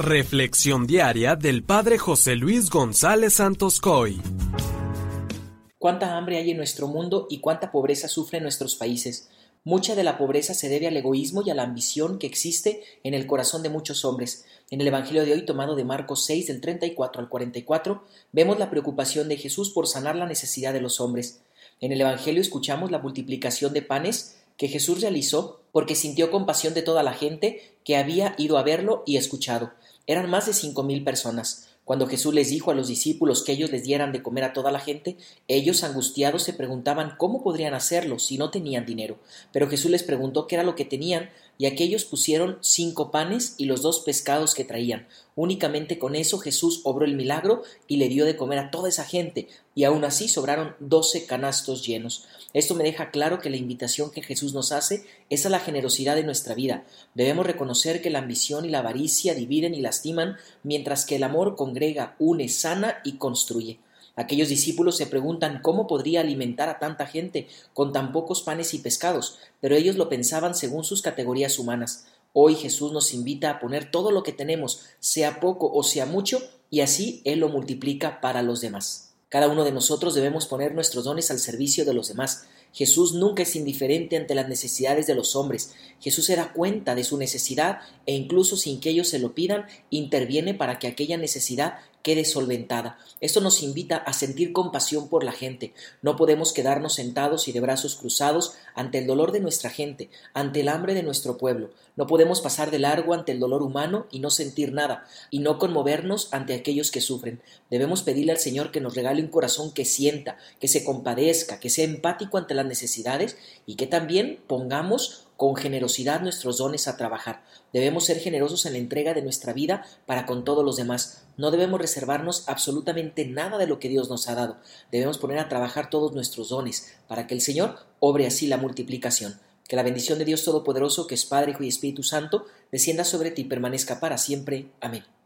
Reflexión diaria del Padre José Luis González Santos Coy. Cuánta hambre hay en nuestro mundo y cuánta pobreza sufren nuestros países. Mucha de la pobreza se debe al egoísmo y a la ambición que existe en el corazón de muchos hombres. En el Evangelio de hoy, tomado de Marcos 6, del 34 al 44, vemos la preocupación de Jesús por sanar la necesidad de los hombres. En el Evangelio escuchamos la multiplicación de panes que Jesús realizó porque sintió compasión de toda la gente que había ido a verlo y escuchado. Eran más de cinco mil personas. Cuando Jesús les dijo a los discípulos que ellos les dieran de comer a toda la gente, ellos angustiados se preguntaban cómo podrían hacerlo si no tenían dinero. Pero Jesús les preguntó qué era lo que tenían, y aquellos pusieron cinco panes y los dos pescados que traían. Únicamente con eso Jesús obró el milagro y le dio de comer a toda esa gente, y aún así sobraron doce canastos llenos. Esto me deja claro que la invitación que Jesús nos hace es a la generosidad de nuestra vida. Debemos reconocer que la ambición y la avaricia dividen y lastiman, mientras que el amor congrega, une, sana y construye. Aquellos discípulos se preguntan cómo podría alimentar a tanta gente con tan pocos panes y pescados, pero ellos lo pensaban según sus categorías humanas. Hoy Jesús nos invita a poner todo lo que tenemos, sea poco o sea mucho, y así Él lo multiplica para los demás. Cada uno de nosotros debemos poner nuestros dones al servicio de los demás. Jesús nunca es indiferente ante las necesidades de los hombres. Jesús se da cuenta de su necesidad e incluso sin que ellos se lo pidan, interviene para que aquella necesidad quede solventada. Esto nos invita a sentir compasión por la gente. No podemos quedarnos sentados y de brazos cruzados ante el dolor de nuestra gente, ante el hambre de nuestro pueblo. No podemos pasar de largo ante el dolor humano y no sentir nada, y no conmovernos ante aquellos que sufren. Debemos pedirle al Señor que nos regale un corazón que sienta, que se compadezca, que sea empático ante las necesidades y que también pongamos con generosidad nuestros dones a trabajar. Debemos ser generosos en la entrega de nuestra vida para con todos los demás. No debemos reservarnos absolutamente nada de lo que Dios nos ha dado. Debemos poner a trabajar todos nuestros dones para que el Señor obre así la multiplicación. Que la bendición de Dios Todopoderoso, que es Padre, Hijo y Espíritu Santo, descienda sobre ti y permanezca para siempre. Amén.